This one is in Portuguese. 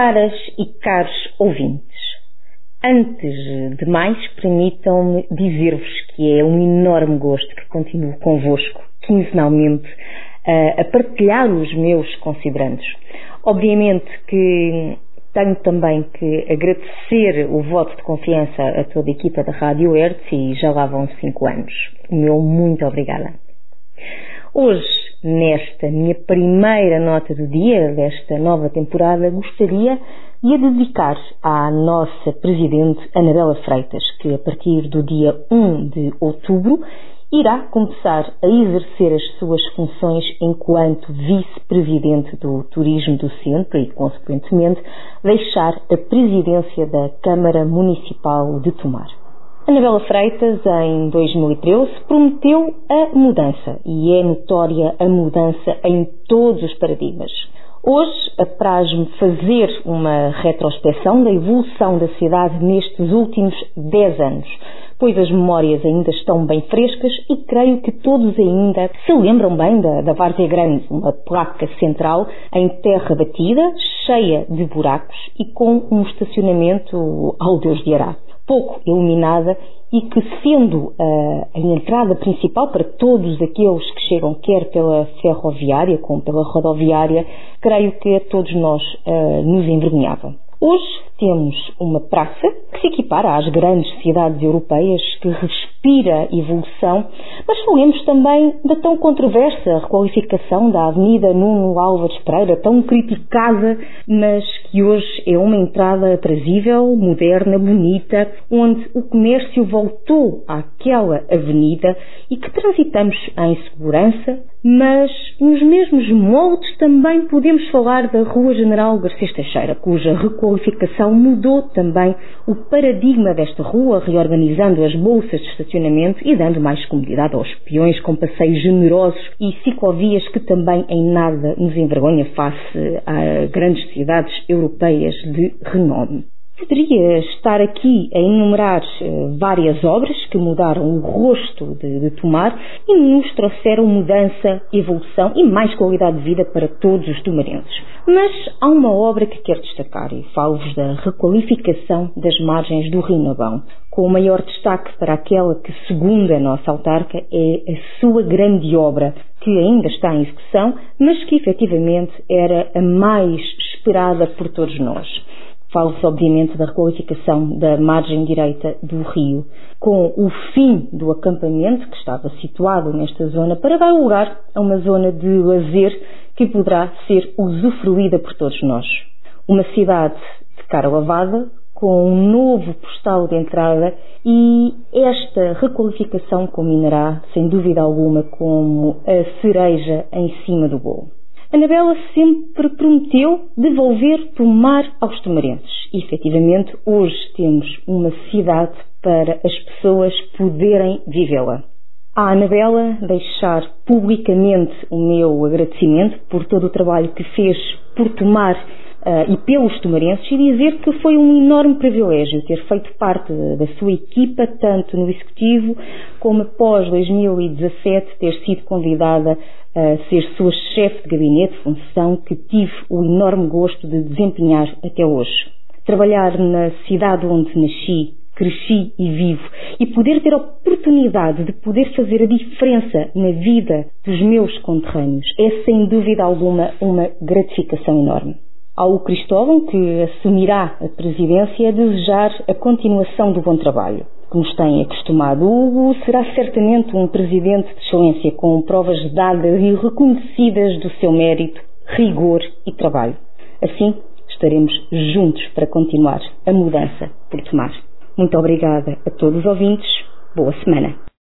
Caras e caros ouvintes, antes de mais, permitam-me dizer-vos que é um enorme gosto que continuo convosco, quinzenalmente, a partilhar os meus considerandos. Obviamente que tenho também que agradecer o voto de confiança a toda a equipa da Rádio Hertz e já lá vão cinco anos. O meu muito obrigada. Hoje, nesta minha primeira nota do dia desta nova temporada, gostaria de a dedicar à nossa Presidente Anabela Freitas, que a partir do dia 1 de outubro irá começar a exercer as suas funções enquanto vice-presidente do Turismo do Centro e, consequentemente, deixar a presidência da Câmara Municipal de Tomar. Anabela Freitas, em 2013, prometeu a mudança e é notória a mudança em todos os paradigmas. Hoje apraz-me fazer uma retrospeção da evolução da cidade nestes últimos 10 anos, pois as memórias ainda estão bem frescas e creio que todos ainda se lembram bem da, da Várzea Grande, uma placa central em terra batida, cheia de buracos e com um estacionamento ao Deus de Ará pouco iluminada e que, sendo uh, a entrada principal para todos aqueles que chegam, quer pela ferroviária como pela rodoviária, creio que a todos nós uh, nos envergonhava. Hoje temos uma praça que se equipara às grandes cidades europeias, que respira evolução, mas falemos também da tão controversa requalificação da Avenida Nuno Álvares Pereira, tão criticada, mas que hoje é uma entrada aprazível, moderna, bonita, onde o comércio voltou àquela avenida e que transitamos em segurança, mas nos mesmos moldes também podemos falar da Rua General Garcês Teixeira, cuja requalificação mudou também o paradigma desta rua, reorganizando as bolsas de estacionamento e dando mais comodidade aos peões com passeios generosos e ciclovias que também em nada nos envergonha face a grandes cidades europeias de renome. Poderia estar aqui a enumerar eh, várias obras que mudaram o rosto de, de Tomar e nos trouxeram mudança, evolução e mais qualidade de vida para todos os tomarenses. Mas há uma obra que quero destacar e falo-vos da requalificação das margens do Rio Nabão, com o maior destaque para aquela que, segundo a nossa autarca, é a sua grande obra, que ainda está em execução, mas que efetivamente era a mais esperada por todos nós. Falo-se, obviamente, da requalificação da margem direita do rio, com o fim do acampamento que estava situado nesta zona para dar lugar a uma zona de lazer que poderá ser usufruída por todos nós. Uma cidade de cara lavada, com um novo postal de entrada e esta requalificação combinará, sem dúvida alguma, como a cereja em cima do bolo. Anabela sempre prometeu devolver Tomar aos tomarenses. E, efetivamente, hoje temos uma cidade para as pessoas poderem vivê-la. A Anabela deixar publicamente o meu agradecimento por todo o trabalho que fez por tomar uh, e pelos tomarenses e dizer que foi um enorme privilégio ter feito parte da sua equipa, tanto no Executivo como após 2017 ter sido convidada a ser sua chefe de gabinete, função que tive o enorme gosto de desempenhar até hoje. Trabalhar na cidade onde nasci, cresci e vivo e poder ter a oportunidade de poder fazer a diferença na vida dos meus conterrâneos é sem dúvida alguma uma gratificação enorme. Ao Cristóvão, que assumirá a presidência, desejar a continuação do bom trabalho que nos tem acostumado. Hugo será certamente um presidente de excelência com provas dadas e reconhecidas do seu mérito, rigor e trabalho. Assim, estaremos juntos para continuar a mudança por tomar. Muito obrigada a todos os ouvintes. Boa semana.